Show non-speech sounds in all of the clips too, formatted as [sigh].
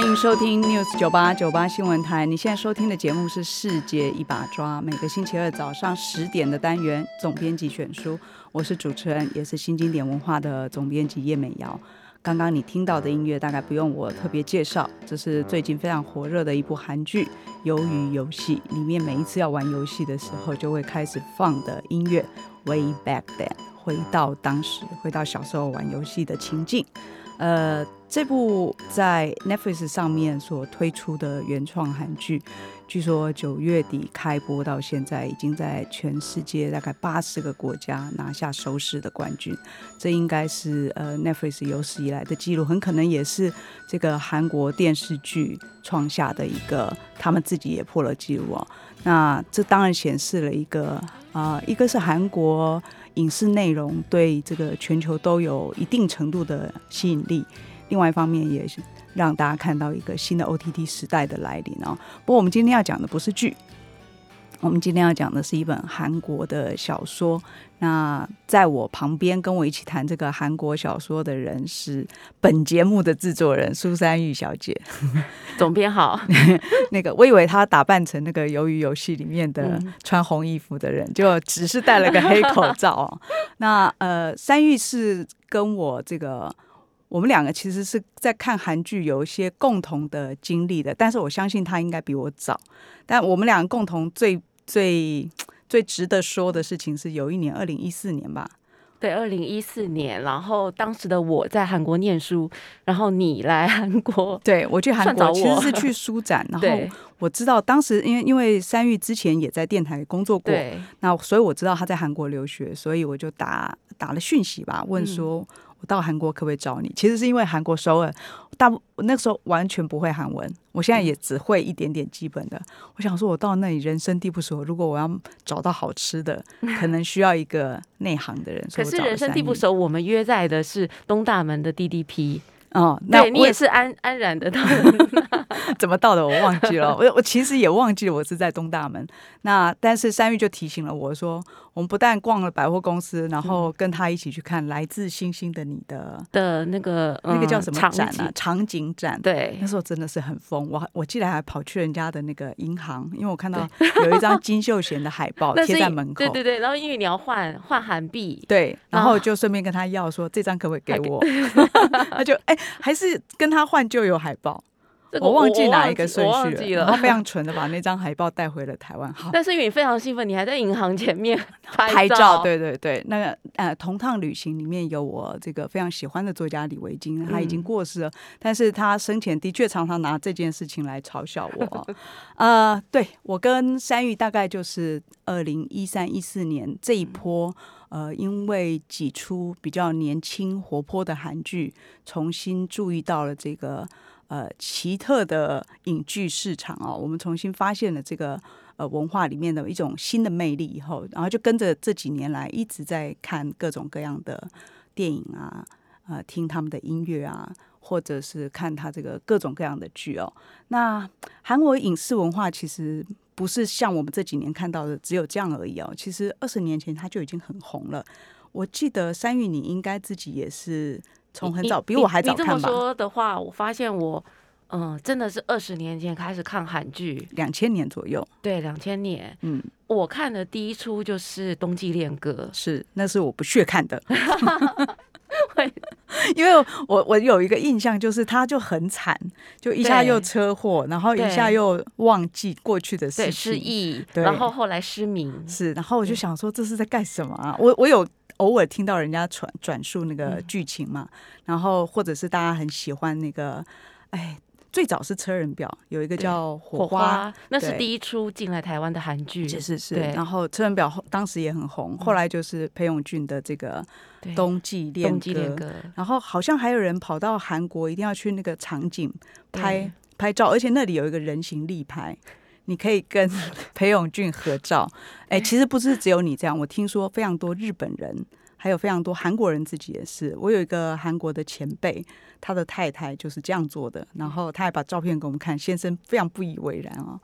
欢迎收听 News 九八九八新闻台。你现在收听的节目是《世界一把抓》，每个星期二早上十点的单元总编辑选书。我是主持人，也是新经典文化的总编辑叶美瑶。刚刚你听到的音乐，大概不用我特别介绍，这是最近非常火热的一部韩剧《鱿鱼游戏》里面每一次要玩游戏的时候，就会开始放的音乐《Way Back Then》，回到当时，回到小时候玩游戏的情境。呃，这部在 Netflix 上面所推出的原创韩剧，据说九月底开播到现在，已经在全世界大概八十个国家拿下收视的冠军。这应该是呃 Netflix 有史以来的记录，很可能也是这个韩国电视剧创下的一个，他们自己也破了记录哦。那这当然显示了一个啊，一个是韩国。影视内容对这个全球都有一定程度的吸引力，另外一方面也是让大家看到一个新的 OTT 时代的来临哦。不过我们今天要讲的不是剧。我们今天要讲的是一本韩国的小说。那在我旁边跟我一起谈这个韩国小说的人是本节目的制作人苏珊玉小姐，[laughs] 总编好。[laughs] 那个我以为她打扮成那个《鱿鱼游戏》里面的穿红衣服的人，就只是戴了个黑口罩哦。那呃，三玉是跟我这个我们两个其实是在看韩剧有一些共同的经历的，但是我相信他应该比我早。但我们两个共同最最最值得说的事情是，有一年，二零一四年吧。对，二零一四年，然后当时的我在韩国念书，然后你来韩国，[laughs] 对我去韩国其实是去书展，然后我知道当时因为因为三玉之前也在电台工作过，那所以我知道他在韩国留学，所以我就打打了讯息吧，问说。我到韩国可不可以找你？其实是因为韩国首尔，大部那个时候完全不会韩文，我现在也只会一点点基本的。我想说，我到那里人生地不熟，如果我要找到好吃的，可能需要一个内行的人。可是人生地不熟，我们约在的是东大门的 DDP。哦，那你也是安安然的到，[laughs] 怎么到的我忘记了。我我其实也忘记了我是在东大门。那但是三玉就提醒了我说，我们不但逛了百货公司，然后跟他一起去看《来自星星的你》的的那个那个叫什么展啊？场景展。对，那时候真的是很疯。我我记得还跑去人家的那个银行，因为我看到有一张金秀贤的海报 [laughs] 贴在门口。对对对，然后因为你要换换韩币，对，然后就顺便跟他要说这张可不可以给我？[laughs] 他就哎。还是跟他换旧有海报，我忘记哪一个顺序了。然后非常蠢的把那张海报带回了台湾。好，[laughs] 但是因为你非常兴奋，你还在银行前面拍照。对对对，那个呃，同趟旅行里面有我这个非常喜欢的作家李维京，他已经过世了，但是他生前的确常常拿这件事情来嘲笑我。[laughs] 呃，对我跟山玉大概就是二零一三一四年这一波。呃，因为几出比较年轻活泼的韩剧，重新注意到了这个呃奇特的影剧市场哦，我们重新发现了这个呃文化里面的一种新的魅力以后，然后就跟着这几年来一直在看各种各样的电影啊，呃，听他们的音乐啊，或者是看他这个各种各样的剧哦。那韩国影视文化其实。不是像我们这几年看到的只有这样而已哦。其实二十年前他就已经很红了。我记得三玉，你应该自己也是从很早比我还早看吧？你这么说的话，我发现我嗯，真的是二十年前开始看韩剧，两千年左右。对，两千年。嗯，我看的第一出就是《冬季恋歌》，是那是我不屑看的。[laughs] [laughs] [laughs] 会，[laughs] 因为我我有一个印象，就是他就很惨，就一下又车祸，然后一下又忘记过去的事情，失忆，然后后来失明，是，然后我就想说这是在干什么啊？我我有偶尔听到人家传转述那个剧情嘛，然后或者是大家很喜欢那个，哎，最早是车人表，有一个叫《火花》，那是第一出进来台湾的韩剧，是是是。对。然后车人表后当时也很红，后来就是裴勇俊的这个《冬季恋歌，然后好像还有人跑到韩国，一定要去那个场景拍拍照，而且那里有一个人形立牌，你可以跟 [laughs] 裴勇俊合照。哎，其实不是只有你这样，我听说非常多日本人，还有非常多韩国人自己也是。我有一个韩国的前辈，他的太太就是这样做的，然后他还把照片给我们看，先生非常不以为然哦。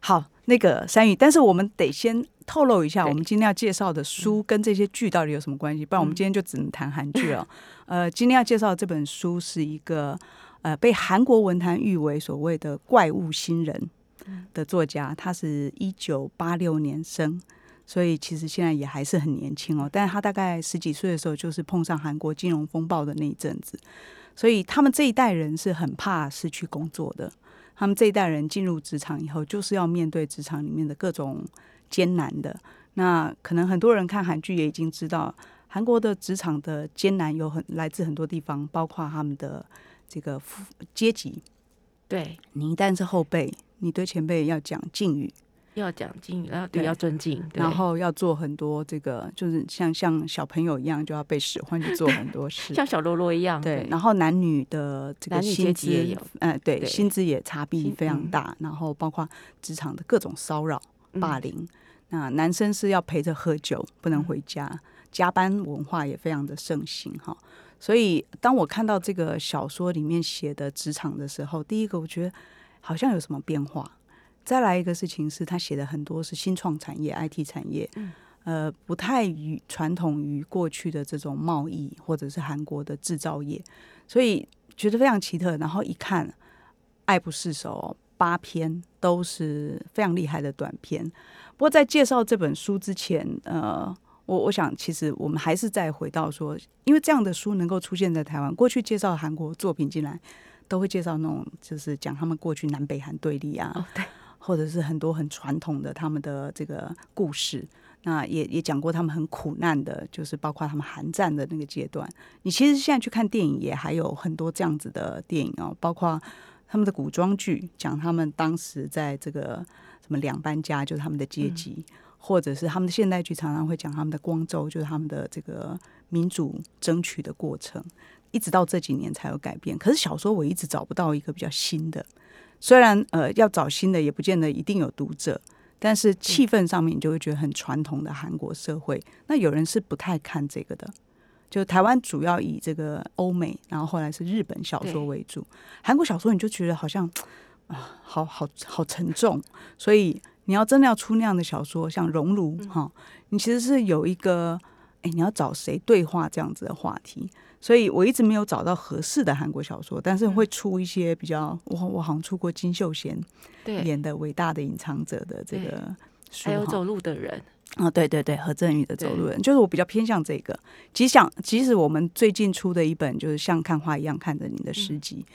好，那个山雨，但是我们得先透露一下，我们今天要介绍的书跟这些剧到底有什么关系？不然我们今天就只能谈韩剧了。[laughs] 呃，今天要介绍的这本书是一个呃被韩国文坛誉为所谓的怪物新人的作家，他是一九八六年生。所以其实现在也还是很年轻哦，但是他大概十几岁的时候，就是碰上韩国金融风暴的那一阵子，所以他们这一代人是很怕失去工作的。他们这一代人进入职场以后，就是要面对职场里面的各种艰难的。那可能很多人看韩剧也已经知道，韩国的职场的艰难有很来自很多地方，包括他们的这个阶级。对，你一旦是后辈，你对前辈要讲敬语，要讲敬语，然后对对要尊敬，然后要做很多这个，就是像像小朋友一样，就要被使唤去做很多事。[laughs] 像小喽啰一样，对，然后男女的这个薪资级也有，呃，对，对薪资也差别薪非常嗯大，然后包括职场的各种骚扰、嗯霸凌。那男生是要陪着喝酒，不能回家，加班文化也非常的盛行哈。所以当我看到这个小说里面写的职场的时候，第一个我觉得好像有什么变化。再来一个事情是他写的很多是新创产业、IT 产业，嗯呃，不太与传统于过去的这种贸易或者是韩国的制造业，所以觉得非常奇特。然后一看，爱不释手哦，八篇都是非常厉害的短篇。不过在介绍这本书之前，呃，我我想其实我们还是再回到说，因为这样的书能够出现在台湾，过去介绍韩国作品进来，都会介绍那种就是讲他们过去南北韩对立啊，哦对，或者是很多很传统的他们的这个故事。那也也讲过他们很苦难的，就是包括他们寒战的那个阶段。你其实现在去看电影，也还有很多这样子的电影哦，包括他们的古装剧，讲他们当时在这个什么两班家，就是他们的阶级，或者是他们的现代剧常常会讲他们的光州，就是他们的这个民主争取的过程，一直到这几年才有改变。可是小说我一直找不到一个比较新的，虽然呃要找新的也不见得一定有读者。但是气氛上面，你就会觉得很传统的韩国社会。那有人是不太看这个的，就台湾主要以这个欧美，然后后来是日本小说为主。韩国小说你就觉得好像啊，好好好沉重。所以你要真的要出那样的小说，像《熔炉》哈，你其实是有一个，哎，你要找谁对话这样子的话题。所以我一直没有找到合适的韩国小说，但是会出一些比较，我我好像出过金秀贤，演的《伟大的隐藏者》的这个书还有走路的人，啊，对对对，何振宇的《走路人》就是我比较偏向这个。即想，即使我们最近出的一本就是像看花一样看着你的诗集，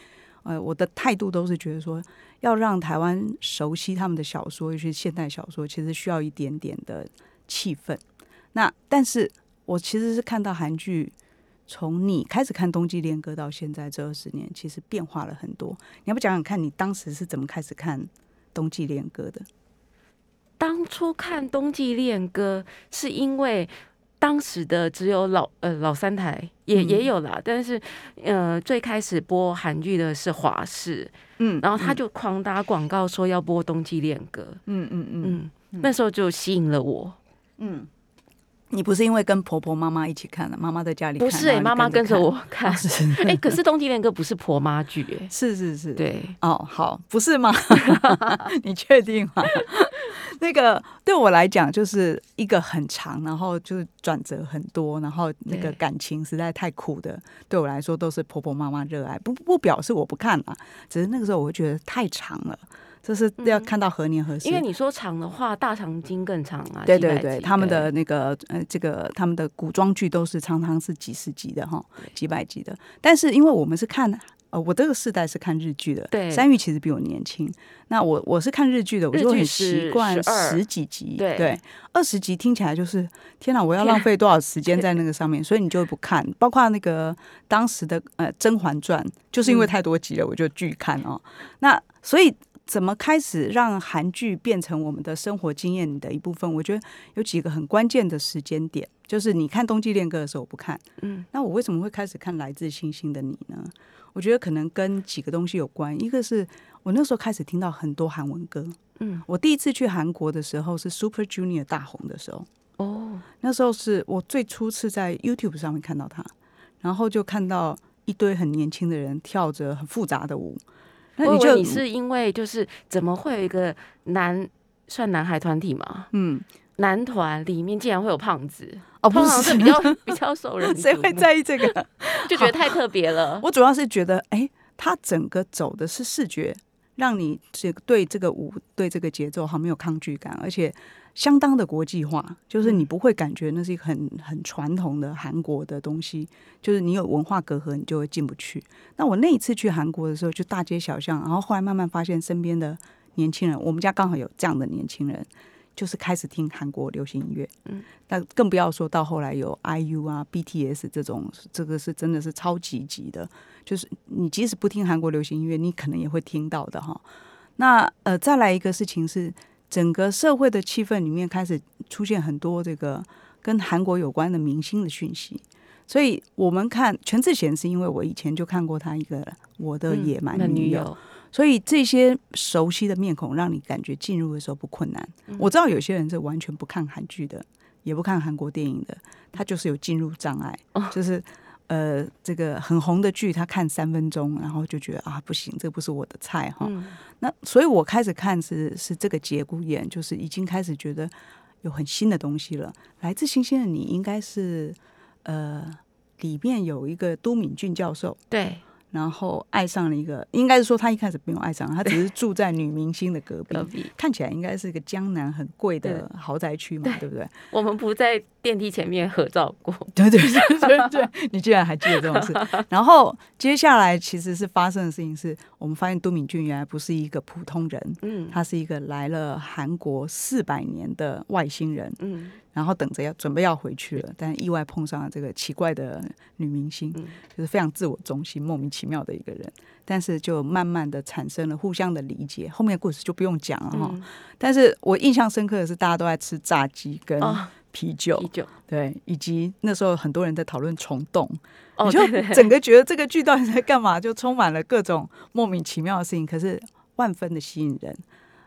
呃，我的态度都是觉得说，要让台湾熟悉他们的小说，尤其是现代小说，其实需要一点点的气氛。那但是我其实是看到韩剧。从你开始看《冬季恋歌》到现在这二十年，其实变化了很多。你要不讲讲看你当时是怎么开始看《冬季恋歌》的？当初看《冬季恋歌》是因为当时的只有老呃老三台也、嗯也有啦，但是呃最开始播韩剧的是华视，嗯然后他就狂打广告说要播《冬季恋歌》，嗯嗯嗯嗯，那时候就吸引了我。嗯，你不是因为跟婆婆妈妈一起看了，妈妈在家里看不是哎、妈妈跟着我看 [laughs] 哎、可是《冬季恋歌》不是婆妈剧哎、是是是，对，哦，好，不是吗？[laughs] 你确定吗？[laughs] 那个对我来讲就是一个很长，然后就是转折很多，然后那个感情实在太苦的，对我来说都是婆婆妈妈热爱。不不表示我不看啊，只是那个时候我会觉得太长了，这是要看到何年何时。因为你说长的话，《大长今》更长啊，对对对，他们的那个呃，这个他们的古装剧都是常常是几十集的哈，几百集的。但是因为我们是看呃，我这个世代是看日剧的，对山玉其实比我年轻。那我我是看日剧的，我就很是习惯十几集，对二十集听起来就是天哪，我要浪费多少时间在那个上面，[laughs] 所以你就不看。包括那个当时的呃《甄嬛传》，就是因为嗯太多集了，我就拒看哦。那所以怎么开始让韩剧变成我们的生活经验的一部分？我觉得有几个很关键的时间点，就是你看《冬季恋歌》的时候我不看，嗯，那我为什么会开始看《来自星星的你》呢？我觉得可能跟几个东西有关，一个是我那时候开始听到很多韩文歌，嗯，我第一次去韩国的时候是 Super Junior 大红的时候，哦，那时候是我最初次在 YouTube 上面看到他，然后就看到一堆很年轻的人跳着很复杂的舞，那你就你是因为就是怎么会有一个男算男孩团体吗？嗯男团里面竟然会有胖子，哦不是是比较比较熟人 [laughs] 谁会在意这个？[laughs] 就觉得太特别了。[laughs] 我主要是觉得，哎，他整个走的是视觉，让你这个对这个舞、对这个节奏好没有抗拒感，而且相当的国际化，就是你不会感觉那是一个很很传统的韩国的东西，就是你有文化隔阂，你就会进不去。那我那一次去韩国的时候，就大街小巷，然后后来慢慢发现身边的年轻人，我们家刚好有这样的年轻人。就是开始听韩国流行音乐，嗯，那更不要说到后来有 IU 啊、BTS 这种，这个是真的是超级级的，就是你即使不听韩国流行音乐，你可能也会听到的哈。那呃，再来一个事情是，整个社会的气氛里面开始出现很多这个跟韩国有关的明星的讯息，所以我们看全智贤是因为我以前就看过他一个《我的野蛮嗯女友》友，所以这些熟悉的面孔让你感觉进入的时候不困难。我知道有些人是完全不看韩剧的，也不看韩国电影的，他就是有进入障碍，就是呃这个很红的剧，他看三分钟，然后就觉得啊不行，这不是我的菜哈。嗯那所以我开始看是是这个节骨眼，就是已经开始觉得有很新的东西了。来自星星的你应该是呃里面有一个都敏俊教授。对，然后爱上了一个，应该是说他一开始没有爱上，他 [laughs] 只是住在女明星的隔壁。隔，壁。看起来应该是一个江南很贵的豪宅区嘛，对。对不对？我们不在电梯前面合照过，[laughs] 对对对对对，你居然还记得这种事。[laughs] 然后接下来其实是发生的事情是，我们发现都敏俊原来不是一个普通人，嗯。他是一个来了韩国四百年的外星人，嗯然后等着要准备要回去了，但意外碰上了这个奇怪的女明星，嗯。就是非常自我中心、莫名其妙的一个人。但是就慢慢的产生了互相的理解，后面的故事就不用讲了哈。嗯，但是我印象深刻的是，大家都在吃炸鸡跟哦，啤酒，啤酒，对，以及那时候很多人在讨论虫洞，哦，你就整个觉得这个剧到底在干嘛，就充满了各种莫名其妙的事情，可是万分的吸引人。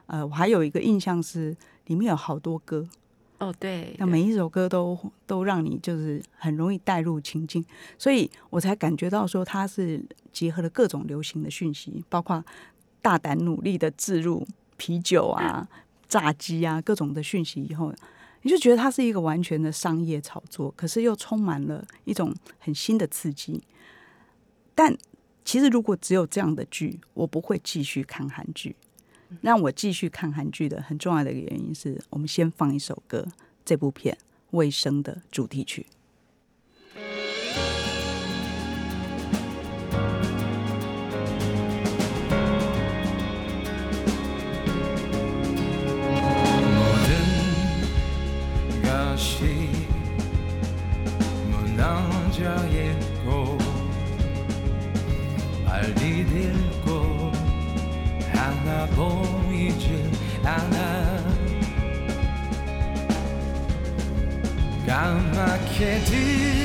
呃，我还有一个印象是，里面有好多歌，哦对，那每一首歌都都让你就是很容易带入情境，所以我才感觉到说它是结合了各种流行的讯息，包括大胆努力的置入啤酒啊、[laughs] 炸鸡啊各种的讯息以后，你就觉得它是一个完全的商业炒作，可是又充满了一种很新的刺激。但其实如果只有这样的剧，我不会继续看韩剧。让我继续看韩剧的很重要的一个原因是我们先放一首歌，这部片《卫生》的主题曲。I can't deal.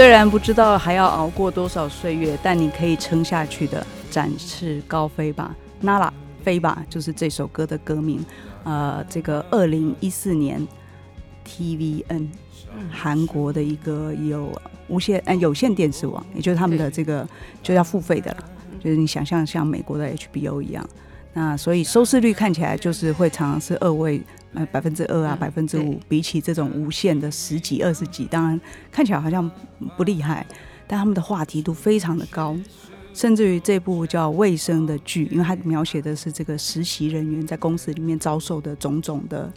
虽然不知道还要熬过多少岁月，但你可以撑下去的。展翅高飞吧，Nala 飞吧，就是这首歌的歌名。呃，这个二零一四年 TVN 韩国的一个有无线呃有线电视网，也就是他们的这个就要付费的了，就是你想象像美国的 HBO 一样。那所以收视率看起来就是会常常是二位呃百分之二啊百分之五，比起这种无限的十几二十几，当然看起来好像不厉害，但他们的话题度非常的高。甚至于这部叫《卫生》的剧，因为它描写的是这个实习人员在公司里面遭受的种种的，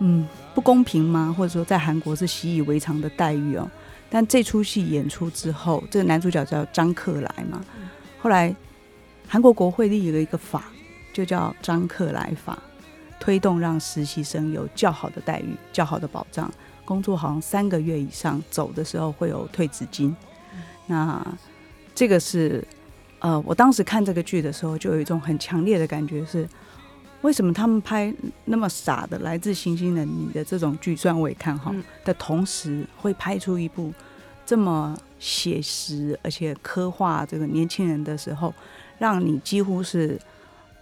嗯，不公平吗？或者说在韩国是习以为常的待遇哦。但这出戏演出之后，这个男主角叫张克莱嘛，后来韩国国会立了一个法，就叫张克莱法，推动让实习生有较好的待遇、较好的保障，工作好像三个月以上，走的时候会有退职金。那这个是，呃，我当时看这个剧的时候，就有一种很强烈的感觉是，为什么他们拍那么傻的《来自星星的你》的这种剧，虽然我也看好，的同时会拍出一部这么写实而且刻画这个年轻人的时候，让你几乎是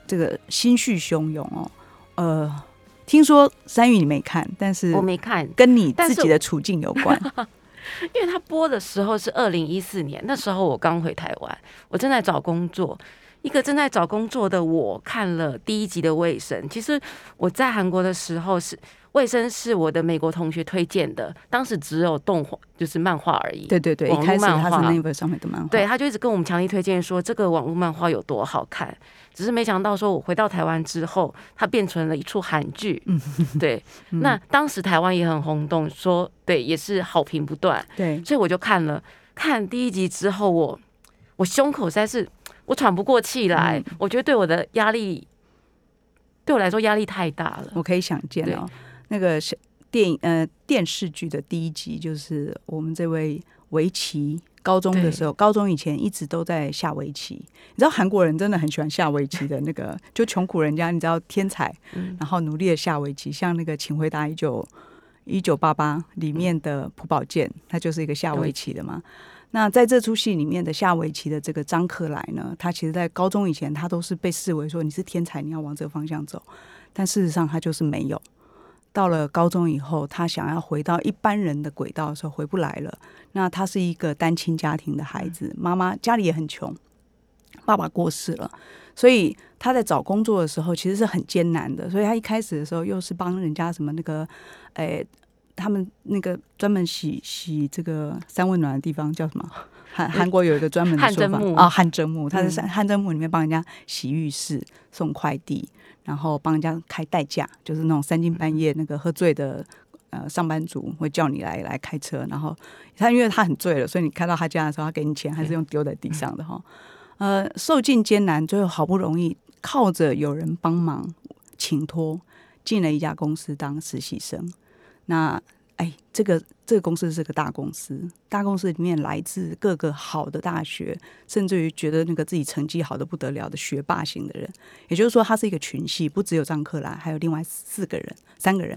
这个心绪汹涌哦。呃，听说山玉你没看，但是我没看，跟你自己的处境有关。[laughs] 因为他播的时候是二零一四年，那时候我刚回台湾，我正在找工作。一个正在找工作的我看了第一集的《卫生》，其实我在韩国的时候是。卫生是我的美国同学推荐的，当时只有动画，就是漫画而已。对对对，网络漫画那本上面的漫画。对，他就一直跟我们强力推荐说这个网络漫画有多好看，只是没想到说我回到台湾之后，它变成了一出韩剧。嗯，对。[laughs] 那当时台湾也很轰动，说对，也是好评不断。对，所以我就看了，看第一集之后，我我胸口实在是我喘不过气来，我觉得对我的压力，对我来说压力太大了。我可以想见哦。那个是电影呃电视剧的第一集，就是我们这位围棋高中的时候，高中以前一直都在下围棋。你知道韩国人真的很喜欢下围棋的那个，就穷苦人家，你知道天才，然后努力的下围棋。像那个《请回答一九一九八八》里面的朴宝剑，他就是一个下围棋的嘛。那在这出戏里面的下围棋的这个张克来呢，他其实在高中以前，他都是被视为说你是天才，你要往这个方向走。但事实上，他就是没有。到了高中以后，他想要回到一般人的轨道的时候，回不来了。那他是一个单亲家庭的孩子，妈妈家里也很穷，爸爸过世了，所以他在找工作的时候其实是很艰难的。所以他一开始的时候又是帮人家什么那个，诶，他们那个专门洗洗这个三温暖的地方叫什么？[laughs] 韩韩国有一个专门的说法啊，汗蒸木，他是汗蒸木里面帮人家洗浴室、送快递。然后帮人家开代驾，就是那种三更半夜那个喝醉的呃上班族会叫你来来开车，然后他因为他很醉了，所以你开到他家的时候，他给你钱还是用丢在地上的哈。呃，受尽艰难，最后好不容易靠着有人帮忙请托进了一家公司当实习生，那。哎，这个这个公司是个大公司，大公司里面来自各个好的大学，甚至于觉得那个自己成绩好的不得了的学霸型的人，也就是说，他是一个群系，不只有张克兰，还有另外四个人、三个人。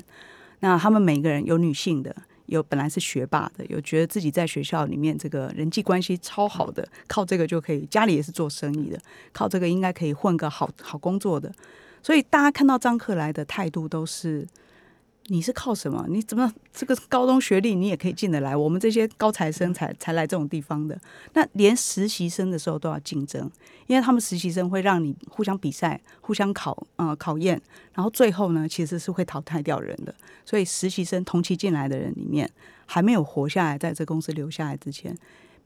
那他们每个人有女性的，有本来是学霸的，有觉得自己在学校里面这个人际关系超好的，靠这个就可以，家里也是做生意的，靠这个应该可以混个好好工作的。所以大家看到张克来的态度都是。你是靠什么？你怎么这个高中学历你也可以进得来？我们这些高材生才才来这种地方的。那连实习生的时候都要竞争，因为他们实习生会让你互相比赛、互相考呃考验，然后最后呢其实是会淘汰掉人的。所以实习生同期进来的人里面，还没有活下来，在这公司留下来之前，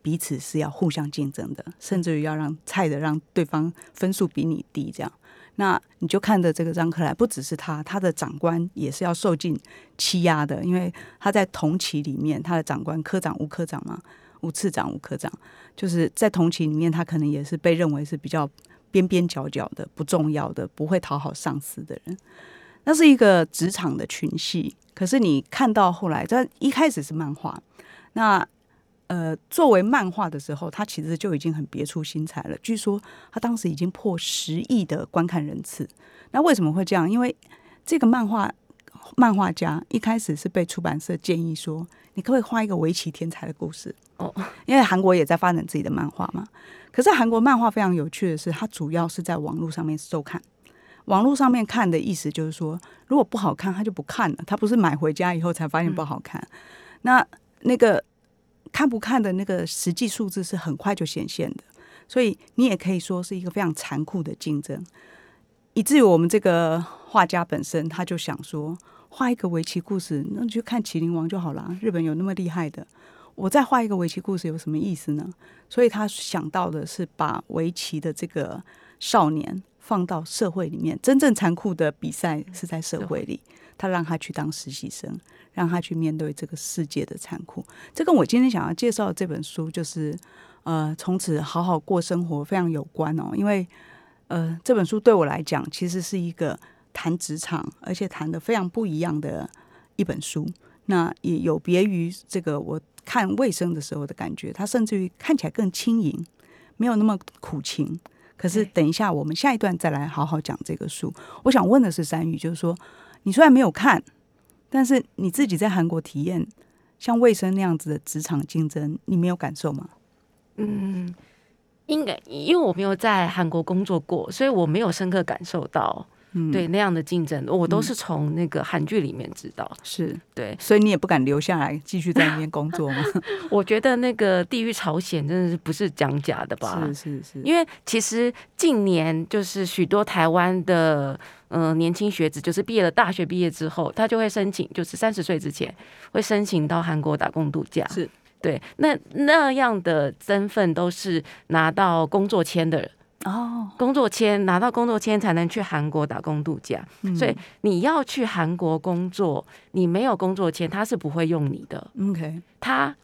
彼此是要互相竞争的，甚至于要让菜的让对方分数比你低这样。那你就看着这个张克莱，不只是他，他的长官也是要受尽欺压的，因为他在同期里面，他的长官科长、吴科长嘛，吴次长、吴科长，就是在同期里面，他可能也是被认为是比较边边角角的、不重要的、不会讨好上司的人。那是一个职场的群戏，可是你看到后来，在一开始是漫画，那。呃，作为漫画的时候，他其实就已经很别出心裁了。据说他当时已经破十亿的观看人次。那为什么会这样？因为这个漫画漫画家一开始是被出版社建议说，你可不可以画一个围棋天才的故事？哦，[laughs] 因为韩国也在发展自己的漫画嘛。可是韩国漫画非常有趣的是，它主要是在网络上面收看。网络上面看的意思就是说，如果不好看，他就不看了。他不是买回家以后才发现不好看。那那个看不看的那个实际数字是很快就显现的，所以你也可以说是一个非常残酷的竞争，以至于我们这个画家本身他就想说，画一个围棋故事，那你就看《麒麟王》就好了。日本有那么厉害的，我再画一个围棋故事有什么意思呢？所以他想到的是把围棋的这个少年放到社会里面，真正残酷的比赛是在社会里，他让他去当实习生，让他去面对这个世界的残酷。这跟我今天想要介绍的这本书，就是呃，从此好好过生活非常有关哦。因为呃，这本书对我来讲，其实是一个谈职场，而且谈的非常不一样的一本书。那也有别于这个我看卫生的时候的感觉，它甚至于看起来更轻盈，没有那么苦情。可是等一下，我们下一段再来好好讲这个书。我想问的是，三宇，就是说，你虽然没有看，但是你自己在韩国体验像卫生那样子的职场竞争，你没有感受吗？嗯，应该因为我没有在韩国工作过，所以我没有深刻感受到嗯，对那样的竞争，我都嗯是从那个韩剧里面知道。是，对，所以你也不敢留下来继续在那边工作吗？[laughs] 我觉得那个地狱朝鲜真的是不是讲假的吧？是是是，因为其实近年就是许多台湾的呃年轻学子，就是毕业了大学毕业之后，他就会申请，就是三十岁之前会申请到韩国打工度假。是对，那那样的身份都是拿到工作签的人，哦，工作签拿到工作签才能去韩国打工度假。嗯。所以你要去韩国工作，你没有工作签，他是不会用你的，OK。他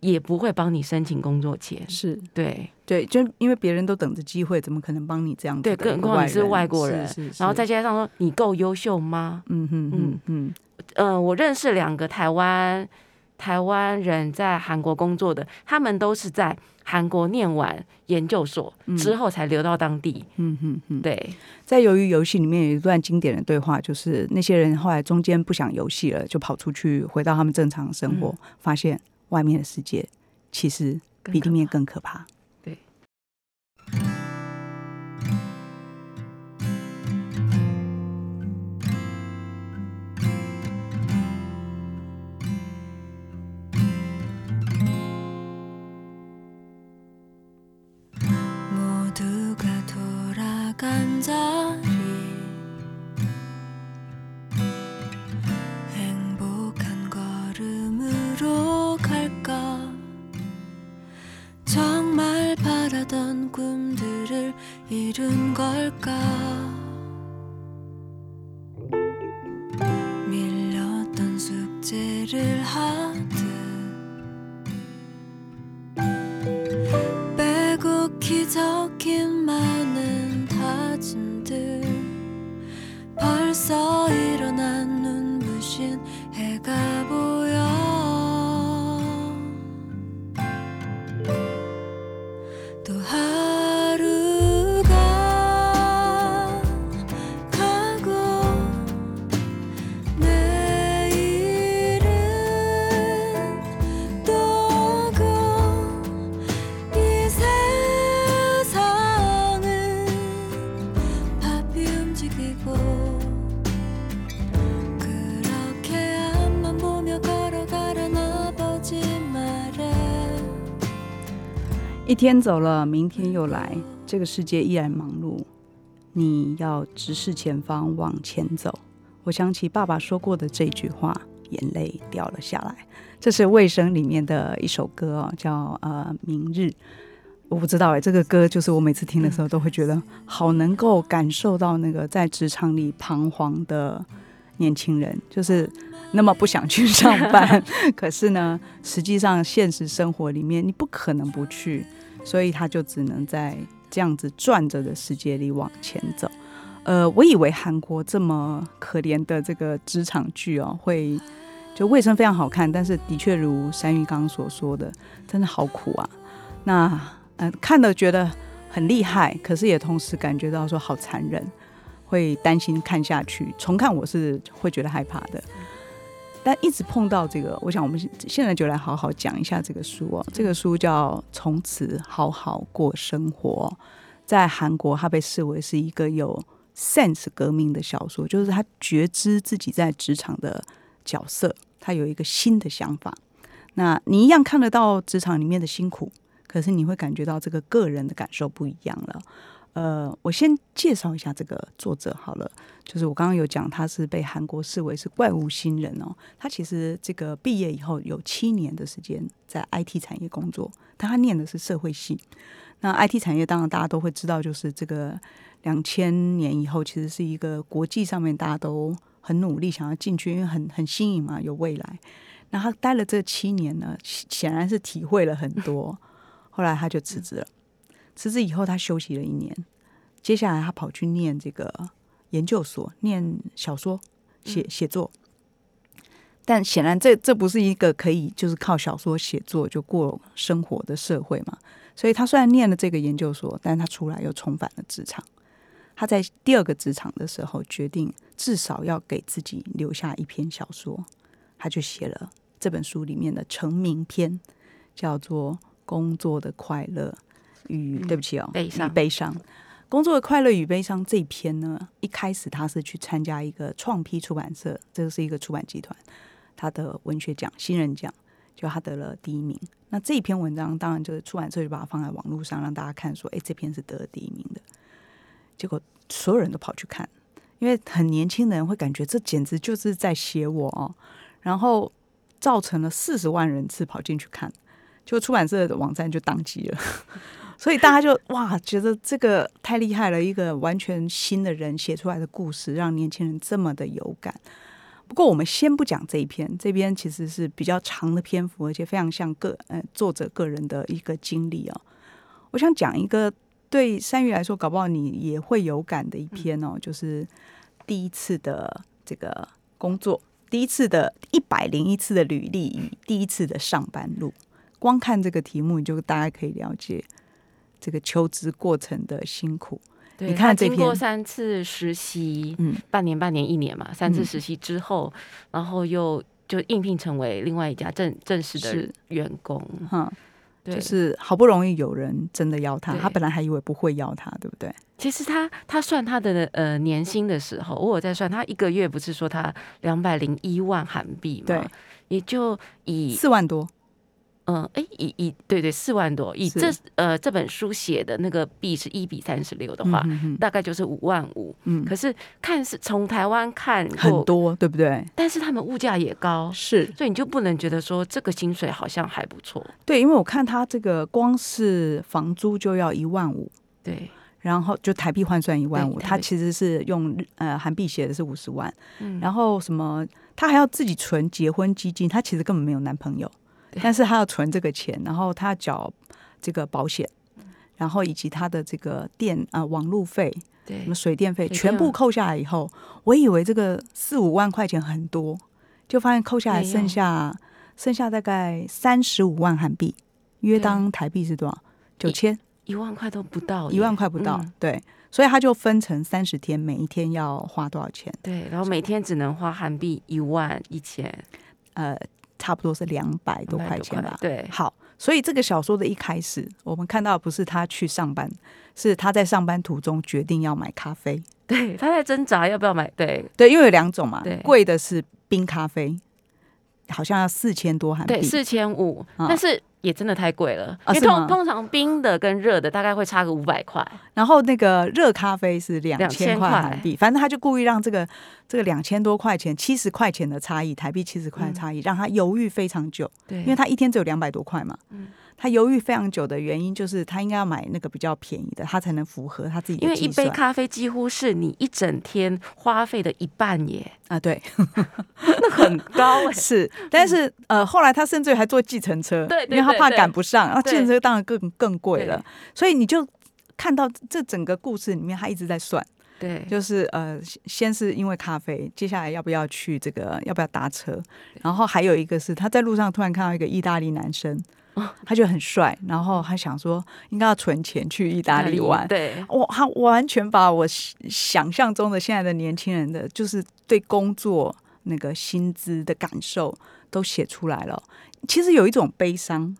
也不会帮你申请工作签。是。对，对，就因为别人都等着机会，怎么可能帮你这样子对，更何况你是外国人，是是是。然后再加上说你够优秀吗？嗯哼嗯嗯。呃，我认识两个台湾台湾人在韩国工作的，他们都是在韩国念完研究所之后才留到当地。嗯嗯嗯，对，在《鱿鱼游戏》里面有一段经典的对话，就是那些人后来中间不想游戏了，就跑出去回到他们正常生活，发现外面的世界其实比地面更可怕。 이룬 걸까 天走了，明天又来，这个世界依然忙碌，你要直视前方，往前走。我想起爸爸说过的这句话，眼泪掉了下来。这是《卫生》里面的一首歌哦，叫呃《明日》。我不知道哎，这个歌就是我每次听的时候都会觉得好能够感受到那个在职场里彷徨的年轻人，就是那么不想去上班，[laughs] 可是呢，实际上现实生活里面你不可能不去，所以他就只能在这样子转着的世界里往前走。呃，我以为韩国这么可怜的这个职场剧哦，会就卫生非常好看，但是的确如山玉刚刚所说的，真的好苦啊。那呃，看了觉得很厉害，可是也同时感觉到说好残忍，会担心看下去。重看我是会觉得害怕的。但一直碰到这个，我想我们现现在就来好好讲一下这个书哦。这个书叫《从此好好过生活》，在韩国它被视为是一个有 sense 革命的小说，就是他觉知自己在职场的角色，他有一个新的想法。那你一样看得到职场里面的辛苦，可是你会感觉到这个个人的感受不一样了。呃，我先介绍一下这个作者好了，就是我刚刚有讲他是被韩国视为是怪物新人哦，他其实这个毕业以后有七年的时间在 IT 产业工作，但他念的是社会系。那 IT 产业当然大家都会知道，就是这个两千年以后，其实是一个国际上面大家都很努力想要进去，因为很很新颖嘛，有未来。那他待了这七年呢，显然是体会了很多。后来他就辞职了，辞职以后他休息了一年，接下来他跑去念这个研究所，念小说写写作。但显然这这不是一个可以就是靠小说写作就过生活的社会嘛，所以他虽然念了这个研究所，但他出来又重返了职场。他在第二个职场的时候，决定至少要给自己留下一篇小说，他就写了这本书里面的成名篇，叫做《工作的快乐与》对不起哦，悲伤悲伤。工作的快乐与悲伤这一篇呢，一开始他是去参加一个创批出版社，这个是一个出版集团，他的文学奖新人奖，就他得了第一名。那这一篇文章当然就是出版社就把它放在网络上让大家看，说，哎，这篇是得了第一名的。结果所有人都跑去看，因为很年轻的人会感觉这简直就是在写我哦，然后造成了四十万人次跑进去看，就出版社的网站就宕机了。所以大家就哇，觉得这个太厉害了，一个完全新的人写出来的故事，让年轻人这么的有感。不过我们先不讲这一篇，这篇其实是比较长的篇幅，而且非常像个呃作者个人的一个经历哦。我想讲一个对山芋来说，搞不好你也会有感的一篇哦，就是第一次的这个工作，第一次的一百零一次的履历与第一次的上班路。光看这个题目，你就大概可以了解这个求职过程的辛苦。对你看经过三次实习，嗯。半年、半年、一年嘛，三次嗯。实习之后，然后又就应聘成为另外一家正正式的员工。哈、对，就是好不容易有人真的要他，他本来还以为不会要他，对不对？其实他他算他的呃年薪的时候，我有在算，他一个月不是说他两百零一万韩币嘛，对，也就以四万多，嗯，哎、以以对对四万多，以这呃这本书写的那个币是一比三十六的话，嗯哼大概就是五万五。嗯可是看是从台湾看，很多，对不对？但是他们物价也高，是所以你就不能觉得说这个薪水好像还不错。对，因为我看他这个光是房租就要一万五，对，然后就台币换算一万五，他其实是用日呃韩币写的是五十万，嗯，然后什么他还要自己存结婚基金，他其实根本没有男朋友，对但是他要存这个钱，然后他要缴这个保险，然后以及他的这个电啊、网路费、对。什么水电费全部扣下来以后，我以为这个四五万块钱很多，就发现扣下来剩下剩下大概三十五万韩币，约当台币是多少？九千。一万块都不到，一万块不到，嗯。对，所以他就分成三十天，每一天要花多少钱？对，然后每天只能花韩币一万一千。呃，差不多是两百多块钱吧。对，好，所以这个小说的一开始，我们看到不是他去上班，是他在上班途中决定要买咖啡。对，他在挣扎要不要买，对对，因为有两种嘛对，贵的是冰咖啡，好像要四千多韩币。对，四千五，啊但是也真的太贵了，因为通通常冰的跟热的大概会差个五百块，然后那个热咖啡是两千块台币，反正他就故意让这个这个两千多块钱、七十块钱的差异，台币七十块的差异，让他犹豫非常久，对，因为他一天只有两百多块嘛。嗯他犹豫非常久的原因就是他应该要买那个比较便宜的，他才能符合他自己的因为一杯咖啡几乎是你一整天花费的一半耶，啊，对，[laughs] 那很高哎，[laughs] 是，但是呃，后来他甚至还坐计程车，因为他怕赶不上，然后计程车当然更更贵了，所以你就看到这整个故事里面，他一直在算。对，就是呃，先先是因为咖啡，接下来要不要去这个，要不要搭车，然后还有一个是他在路上突然看到一个意大利男生，哦他就很帅，然后他想说应该要存钱去意大利玩。对，我他完全把我想想象中的现在的年轻人的，就是对工作那个薪资的感受都写出来了。其实有一种悲伤，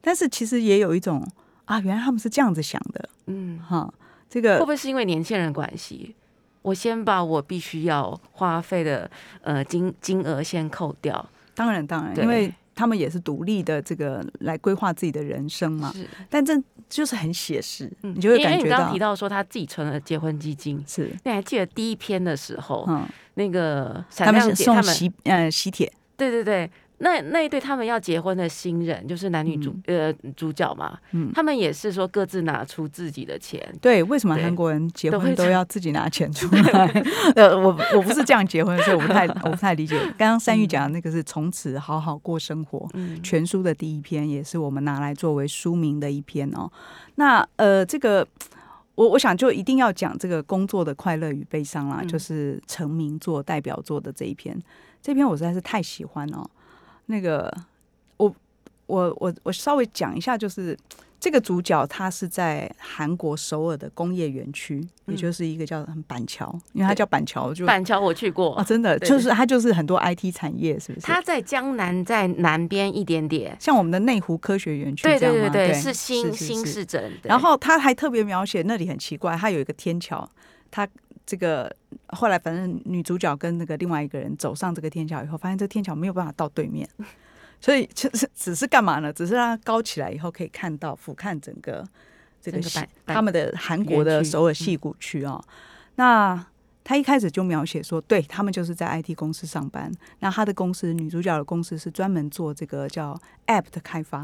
但是其实也有一种啊，原来他们是这样子想的嗯，哈。这个会不会是因为年轻人关系？我先把我必须要花费的呃金金额先扣掉，当然当然，因为他们也是独立的这个来规划自己的人生嘛。是，但这就是很写实，嗯。你就会感觉到你刚刚提到说他自己存了结婚基金，是。你还记得第一篇的时候，嗯，那个他闪们是送亮姐他们喜呃喜帖，对对对，那那一对他们要结婚的新人，就是男女主、呃主角嘛，嗯他们也是说各自拿出自己的钱，对，为什么韩国人结婚都要自己拿钱出来？[laughs] 呃，我我不是这样结婚，所以我不太我不太理解。刚刚三玉讲的那个是从此好好过生活，嗯，全书的第一篇，也是我们拿来作为书名的一篇哦。那呃，这个我我想就一定要讲这个工作的快乐与悲伤啦，嗯就是成名作代表作的这一篇，这篇我实在是太喜欢哦。那个我我我我稍微讲一下，就是这个主角他是在韩国首尔的工业园区，也嗯就是一个叫板桥，因为它叫板桥，就板桥我去过，哦，真的就是它就是很多 IT 产业，是不是？它在江南在南边一点点，像我们的内湖科学园区对？对对对，是是新是新市镇，然后他还特别描写那里很奇怪，他有一个天桥，他这个后来反正女主角跟那个另外一个人走上这个天桥以后，发现这个天桥没有办法到对面，所以就是只是干嘛呢？只是让它高起来以后可以看到俯瞰整个这个西整个板板他们的韩国的首尔戏谷区哦。那他一开始就描写说，对他们就是在 IT 公司上班。那他的公司女主角的公司是专门做这个叫 App 的开发，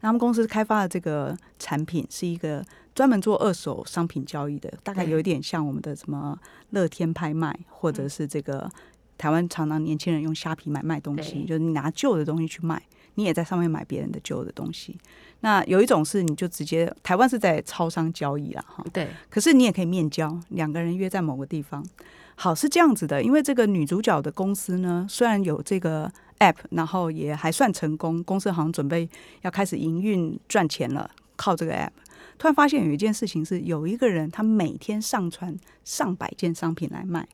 那他们公司开发的这个产品是一个专门做二手商品交易的，大概有一点像我们的什么乐天拍卖，或者是这个台湾常常年轻人用虾皮买卖东西，就是你拿旧的东西去卖，你也在上面买别人的旧的东西。那有一种是你就直接台湾是在超商交易了，哈，对，可是你也可以面交，两个人约在某个地方。好，是这样子的，因为这个女主角的公司呢，虽然有这个 app，然后也还算成功，公司好像准备要开始营运赚钱了，靠这个 app。突然发现有一件事情是，有一个人他每天上传上百件商品来卖，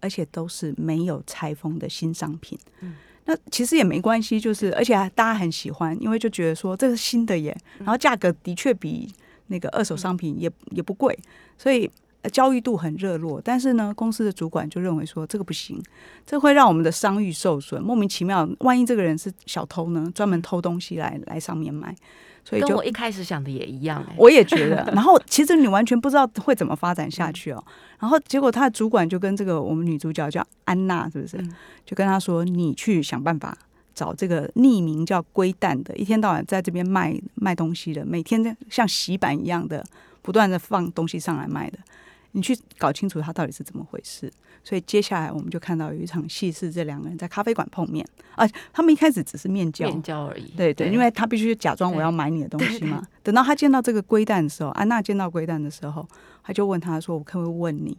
而且都是没有拆封的新商品。那其实也没关系，就是而且大家很喜欢，因为就觉得说这是新的耶，然后价格的确比那个二手商品也也不贵，所以呃交易度很热络。但是呢，公司的主管就认为说这个不行，这会让我们的商誉受损，莫名其妙，万一这个人是小偷呢，专门偷东西来来上面卖，所以就跟我一开始想的也一样、欸，我也觉得。[laughs] 然后其实你完全不知道会怎么发展下去哦。然后结果他的主管就跟这个我们女主角叫安娜，是不是？嗯就跟他说：“你去想办法找这个匿名叫龟蛋的，一天到晚在这边卖卖东西的，每天像洗版一样的不断的放东西上来卖的。你去搞清楚他到底是怎么回事。”所以接下来我们就看到有一场戏是这两个人在咖啡馆碰面啊，他们一开始只是面交，面交而已。对对，因为他必须假装我要买你的东西嘛。等到他见到这个龟蛋的时候，安娜见到龟蛋的时候，他就问他说：“我可不可以问你，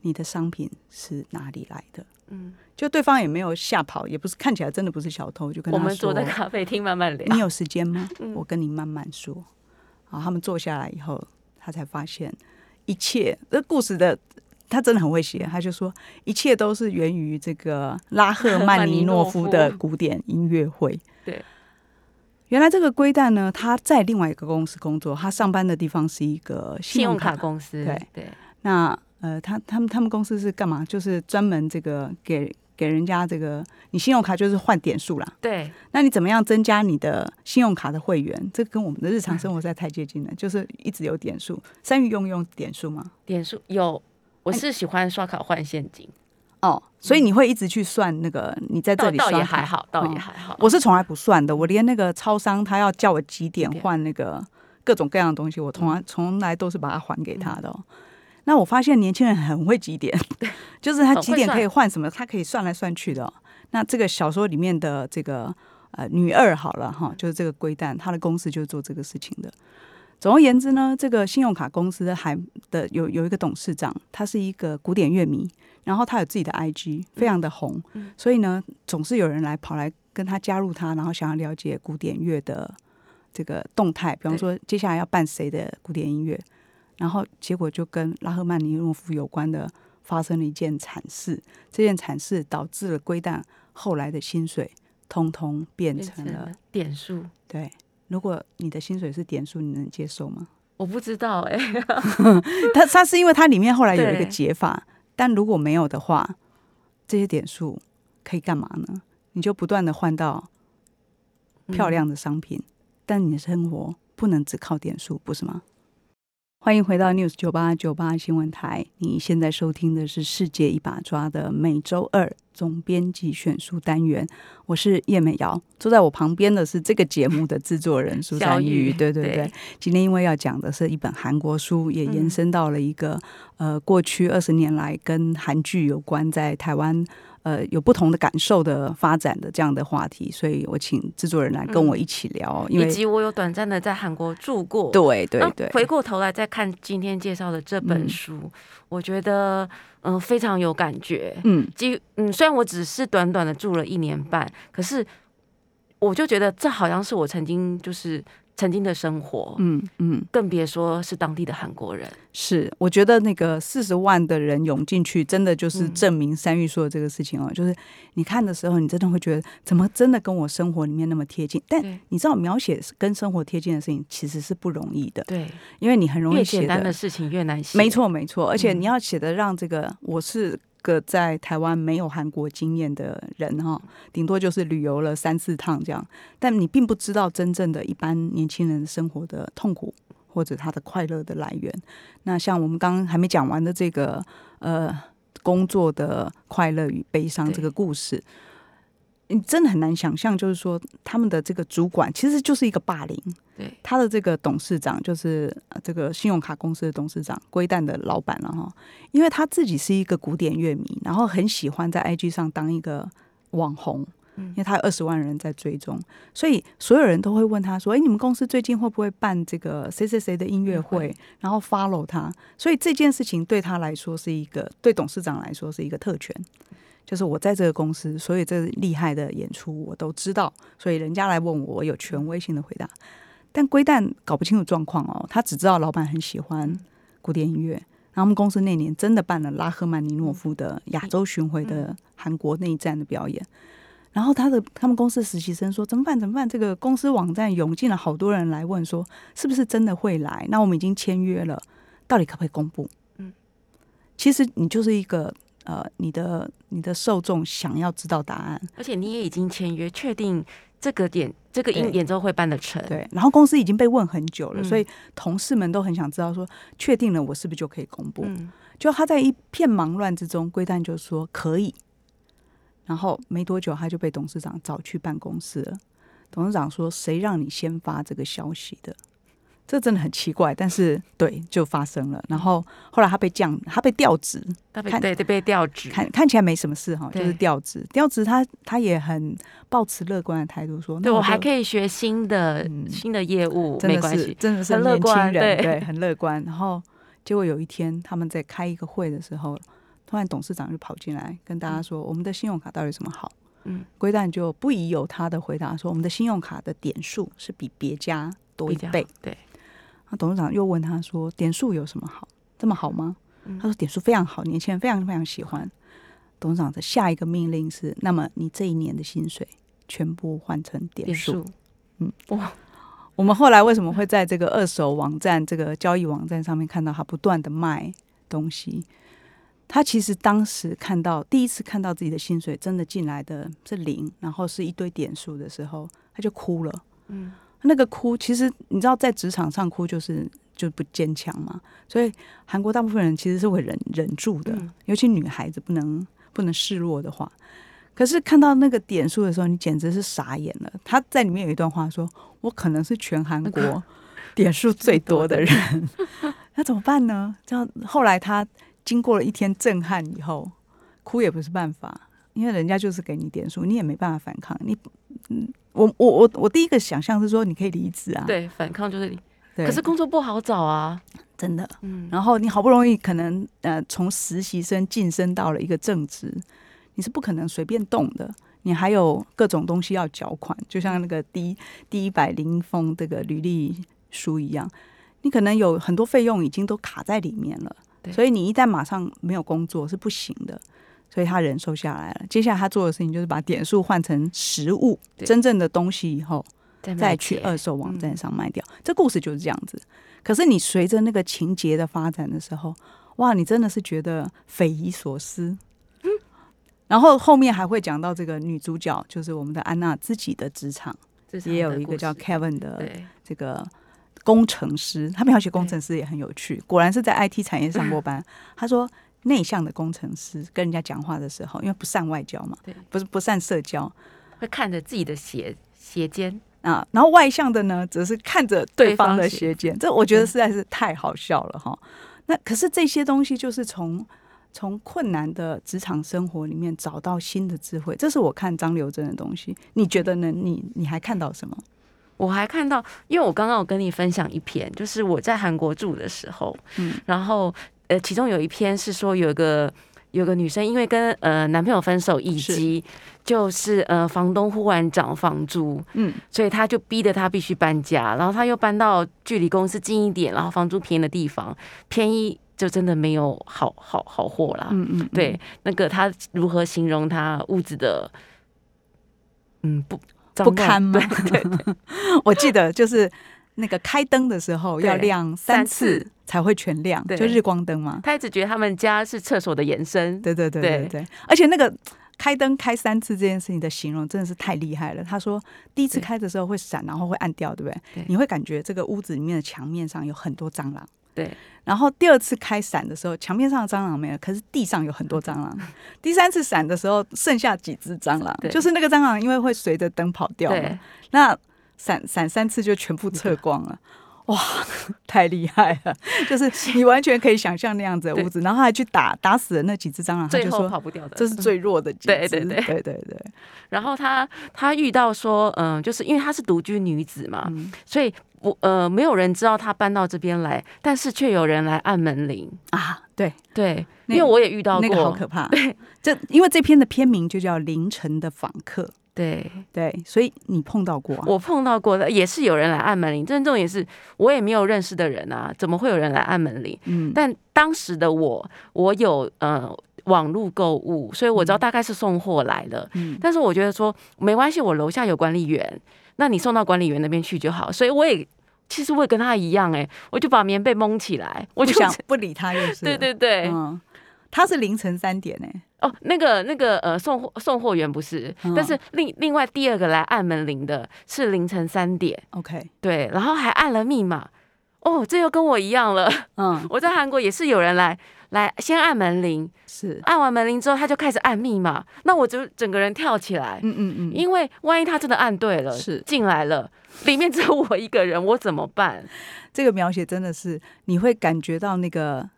你的商品是哪里来的？”嗯，就对方也没有吓跑，也不是看起来真的不是小偷，就跟他说：“我们坐在咖啡厅慢慢聊。你有时间吗？[laughs] 嗯我跟你慢慢说。”然后他们坐下来以后，他才发现一切这故事的。他真的很会写，他就说一切都是源于这个拉赫曼尼诺夫的古典音乐会。对，原来这个龟蛋呢，他在另外一个公司工作，他上班的地方是一个信用卡卡公司，对对，那呃，他他们他们公司是干嘛？就是专门这个给给人家这个，你信用卡就是换点数啦。对，那你怎么样增加你的信用卡的会员？这个跟我们的日常生活实在太接近了，就是一直有点数。三玉用用点数吗？点数有，我是喜欢刷卡换现金，哦，所以你会一直去算那个你在这里刷倒也还好，倒也哦还好。我是从来不算的，我连那个超商他要叫我几点换那个各种各样的东西，我从来从来都是把它还给他的、哦。那我发现年轻人很会几点，就是他几点可以算换什么，他可以算来算去的哦、那这个小说里面的这个呃女二好了哈，就是这个龟蛋，他的公司就是做这个事情的。总而言之呢，这个信用卡公司还的有有一个董事长，他是一个古典乐迷，然后他有自己的 IG，非常的红，所以呢，总是有人来跑来跟他加入他，然后想要了解古典乐的这个动态，比方说接下来要办谁的古典音乐，然后结果就跟拉赫曼尼诺夫有关的发生了一件惨事，这件惨事导致了龟蛋后来的薪水通通变变成了成了点数，对。如果你的薪水是点数，你能接受吗？[laughs] 我不知道哎、[laughs] 它它是因为它里面后来有一个解法，但如果没有的话，这些点数可以干嘛呢？你就不断的换到漂亮的商品，但你的生活不能只靠点数，不是吗？欢迎回到 News 九八九八新闻台，你现在收听的是《世界一把抓》的每周二总编辑选书单元，我是叶美瑶，坐在我旁边的是这个节目的制作人苏小珊玉，雨对对对对。今天因为要讲的是一本韩国书，也延嗯。伸到了一个、呃过去二十年来跟韩剧有关，在台湾呃有不同的感受的发展的这样的话题，所以我请制作人来跟我一起聊，因为以及我有短暂的在韩国住过，对对对，回过头来再看今天介绍的这本嗯。书，我觉得嗯、呃非常有感觉。嗯。基嗯，虽然我只是短短的住了一年半，可是我就觉得这好像是我曾经就是曾经的生活，嗯嗯。更别说是当地的韩国人。是，我觉得那个四十万的人涌进去，真的就是嗯证明三玉说的这个事情哦。就是你看的时候，你真的会觉得，怎么真的跟我生活里面那么贴近？但你知道，描写跟生活贴近的事情其实是不容易的，对，因为你很容易写越简单的事情越难写。没，错，没错，而且嗯你要写的让这个我是个在台湾没有韩国经验的人哈，顶多就是旅游了三四趟这样，但你并不知道真正的一般年轻人生活的痛苦或者他的快乐的来源。那像我们刚刚还没讲完的这个呃工作的快乐与悲伤这个故事。你真的很难想象，就是说他们的这个主管其实就是一个霸凌，对，他的这个董事长就是呃这个信用卡公司的董事长龟蛋的老板了哈，因为他自己是一个古典乐迷，然后很喜欢在 IG 上当一个网红，因为他有二十万人在追踪，所以所有人都会问他说：“哎，你们公司最近会不会办这个谁谁谁的音乐会？”然后 follow 他，所以这件事情对他来说是一个对董事长来说是一个特权。就是我在这个公司，所以这厉害的演出我都知道，所以人家来问我，我有权威性的回答。但龟蛋搞不清楚状况哦，他只知道老板很喜欢古典音乐，然后我们公司那年真的办了拉赫曼尼诺夫的亚洲巡回的韩国内战的表演。然后他的他们公司实习生说怎么办怎么办？这个公司网站涌进了好多人来问说是不是真的会来？那我们已经签约了，到底可不可以公布？嗯，其实你就是一个呃，你的你的受众想要知道答案，而且你也已经签约，确定这个点这个演演奏会办得成。对，然后公司已经被问很久了，嗯所以同事们都很想知道说，确定了我是不是就可以公布？嗯，就他在一片忙乱之中，龟蛋就说可以，然后没多久他就被董事长找去办公室了。董事长说：“谁让你先发这个消息的？”这真的很奇怪，但是对，就发生了。然后后来他被降，他被调职，看他被对对被调职，看看起来没什么事哈，就是对调职。调职他他也很抱持乐观的态度说：“对我还。”可以学新的、嗯新的业务，没关系。真的是很乐年轻人，观对对，很乐观。然后结果有一天他们在开一个会的时候，突然董事长就跑进来跟大家说：“我们的信用卡到底有什么好？”嗯，龟蛋就不疑有他的回答说：“我们的信用卡的点数是比别家多一倍。对，”那董事长又问他说：“点数有什么好？这么好吗？”嗯他说：“点数非常好，年轻人非常非常喜欢。”董事长的下一个命令是：“那么你这一年的薪水全部换成点点数。”数，嗯，哇，我们后来为什么会在这个二手网站、这个交易网站上面看到他不断的卖东西？他其实当时看到第一次看到自己的薪水真的进来的是零，然后是一堆点数的时候，他就哭了。嗯，那个哭，其实你知道，在职场上哭就是就不坚强嘛。所以韩国大部分人其实是会忍忍住的，嗯尤其女孩子不能不能示弱的话。可是看到那个点数的时候，你简直是傻眼了。他在里面有一段话说：“我可能是全韩国 [laughs] 点数最多的人，[laughs] 那怎么办呢？”这样后来他经过了一天震撼以后，哭也不是办法，因为人家就是给你点数，你也没办法反抗。你嗯，我我我我第一个想象是说你可以离职啊，对，反抗就是，对，可是工作不好找啊。真的。嗯，然后你好不容易可能呃从实习生晋升到了一个正职，你是不可能随便动的。你还有各种东西要缴款，就像那个第一第一百零封这个履历书一样，你可能有很多费用已经都卡在里面了。对所以你一旦马上没有工作是不行的。所以他人瘦下来了，接下来他做的事情就是把点数换成实物，真正的东西以后，再去二手网站上卖掉。这故事就是这样子。可是你随着那个情节的发展的时候，哇，你真的是觉得匪夷所思。然后后面还会讲到这个女主角，就是我们的安娜自己的职场，也有一个叫事。Kevin 的这个工程师，他描写工程师也很有趣，果然是在 IT 产业上过班。[laughs] 他说，内向的工程师跟人家讲话的时候，因为不善外交嘛对，不是不善社交会看着自己的鞋鞋尖，啊，然后外向的呢，则是看着对方的对方斜斜肩，这我觉得实在是太好笑了哈。那可是这些东西就是从从困难的职场生活里面找到新的智慧，这是我看张刘真的东西。你觉得呢？你你还看到什么？我还看到，因为我刚刚有跟你分享一篇，就是我在韩国住的时候，嗯然后呃，其中有一篇是说有一个有个女生因为跟呃男朋友分手，以及就是呃房东忽然涨房租，嗯，所以她就逼得她必须搬家，然后她又搬到距离公司近一点，然后房租便宜的地方，便宜就真的没有好好好货啦，嗯嗯，对，那个她如何形容她屋子的，嗯不不堪吗？对对 [laughs] 对。[laughs] 我记得就是那个开灯的时候要对亮三次才会全亮，就日光灯嘛。他一直觉得他们家是厕所的延伸，对对对对对对，而且那个开灯开三次这件事情的形容真的是太厉害了。他说第一次开的时候会闪，然后会暗掉，对不对？对你会感觉这个屋子里面的墙面上有很多蟑螂。对然后第二次开闪的时候，墙面上的蟑螂没了，可是地上有很多蟑螂。[laughs] 第三次闪的时候，剩下几只蟑螂，就是那个蟑螂因为会随着灯跑掉嘛对，那闪闪三次就全部 [laughs] 撤光了。哇，[laughs] 太厉害了！就是 [laughs] 你完全可以想象那样子的屋子，然后他还去打打死了那几只蟑螂，他最后就说跑不掉的。这是最弱的几只。对对对对对对 [laughs] 然后他他遇到说，嗯、就是因为她是独居女子嘛，嗯所以我呃没有人知道她搬到这边来，但是却有人来按门铃。啊，对，对，因为我也遇到过，那个好可怕。对这因为这篇的片名就叫《凌晨的访客》，对对，所以你碰到过啊？我碰到过的，也是有人来按门铃。真重也是我也没有认识的人啊，怎么会有人来按门铃？嗯，但当时的我，我有呃网络购物，所以我知道大概是送货来了。嗯但是我觉得说没关系，我楼下有管理员，那你送到管理员那边去就好。所以我也其实我也跟他一样、哎，我就把棉被蒙起来，我就不想不理他就是了。[laughs] 对对对，嗯，他是凌晨三点呢。哦，那个那个呃送货送货员不是，嗯。但是另另外第二个来按门铃的是凌晨三点，OK，对，然后还按了密码。哦，这又跟我一样了。嗯，[laughs] 我在韩国也是有人来来先按门铃，是，按完门铃之后他就开始按密码，那我就整个人跳起来，嗯嗯嗯，因为万一他真的按对了，是。进来了，里面只有我一个人，我怎么办？这个描写真的是你会感觉到那个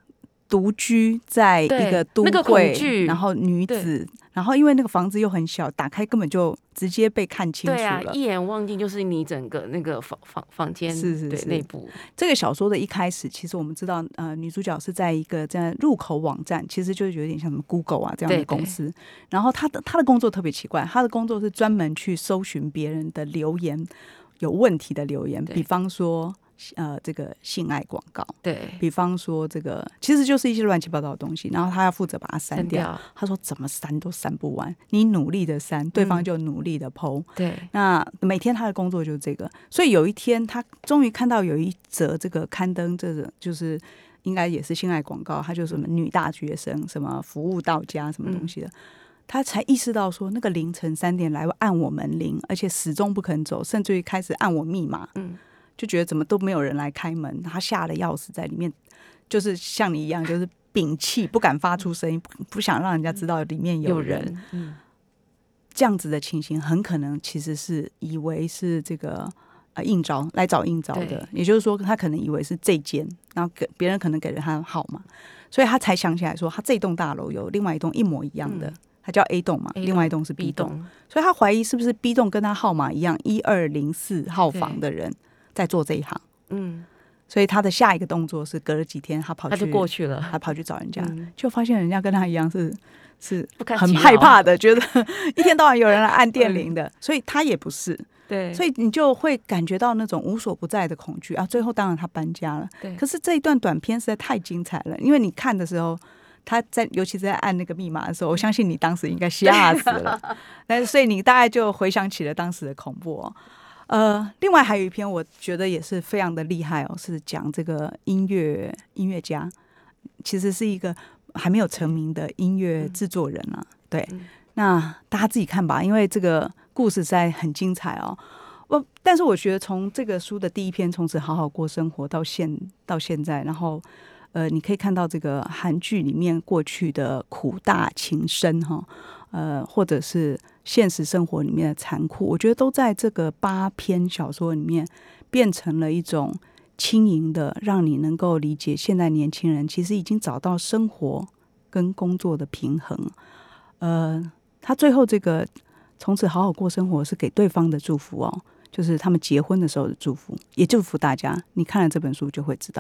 独居在一个都那个然后女子，然后因为那个房子又很小，打开根本就直接被看清楚对啊，了。一眼望尽就是你整个那个房房房间，对是是是。内部，这个小说的一开始，其实我们知道，呃，女主角是在一个在入口网站，其实就是有点像什么 Google 啊这样的公司。然后她的她的工作特别奇怪，她的工作是专门去搜寻别人的留言有问题的留言，比方说呃这个性爱广告，对，比方说这个其实就是一些乱七八糟的东西，然后他要负责把它删掉。删掉，她说怎么删都删不完，你努力的删，对方嗯就努力的剖。对。那每天他的工作就是这个，所以有一天他终于看到有一则这个刊登，这个就是应该也是性爱广告，他就什么女大学生，什么服务到家，什么东西的。他才意识到说，那个凌晨三点来按我门铃，而且始终不肯走，甚至于开始按我密码，嗯，就觉得怎么都没有人来开门，他吓得要死，在里面就是像你一样，就是屏气，不敢发出声音，不不想让人家知道里面有有人。人，嗯，这样子的情形，很可能其实是以为是这个呃应招来找应招的，也就是说，他可能以为是这间，然后给别人可能给了他号码，所以他才想起来说，他这栋大楼有另外一栋一模一样的，嗯它叫 A 栋嘛，A 另外一栋是 B 栋，所以他怀疑是不是 B 栋跟他号码一样，一二零四号房的人在做这一行，嗯，所以他的下一个动作是隔了几天，他跑去他就过去了，他跑去找人家，嗯就发现人家跟他一样是是很害怕的，觉得 [laughs] 一天到晚有人来按电铃的，所以他也不是。对，所以你就会感觉到那种无所不在的恐惧啊。最后当然他搬家了，对可是这一段短片实在太精彩了，因为你看的时候。他在，尤其是在按那个密码的时候，我相信你当时应该吓死了。但是，所以你大概就回想起了当时的恐怖哦。呃，另外还有一篇，我觉得也是非常的厉害哦，是讲这个音乐音乐家，其实是一个还没有成名的音乐制作人啊。对，嗯那大家自己看吧，因为这个故事实在很精彩哦。我，但是我觉得从这个书的第一篇《从此好好过生活》到现到现在，然后呃，你可以看到这个韩剧里面过去的苦大情深哈，呃，或者是现实生活里面的残酷，我觉得都在这个八篇小说里面变成了一种轻盈的，让你能够理解现在年轻人其实已经找到生活跟工作的平衡。呃，他最后这个从此好好过生活是给对方的祝福哦，就是他们结婚的时候的祝福，也祝福大家。你看了这本书就会知道。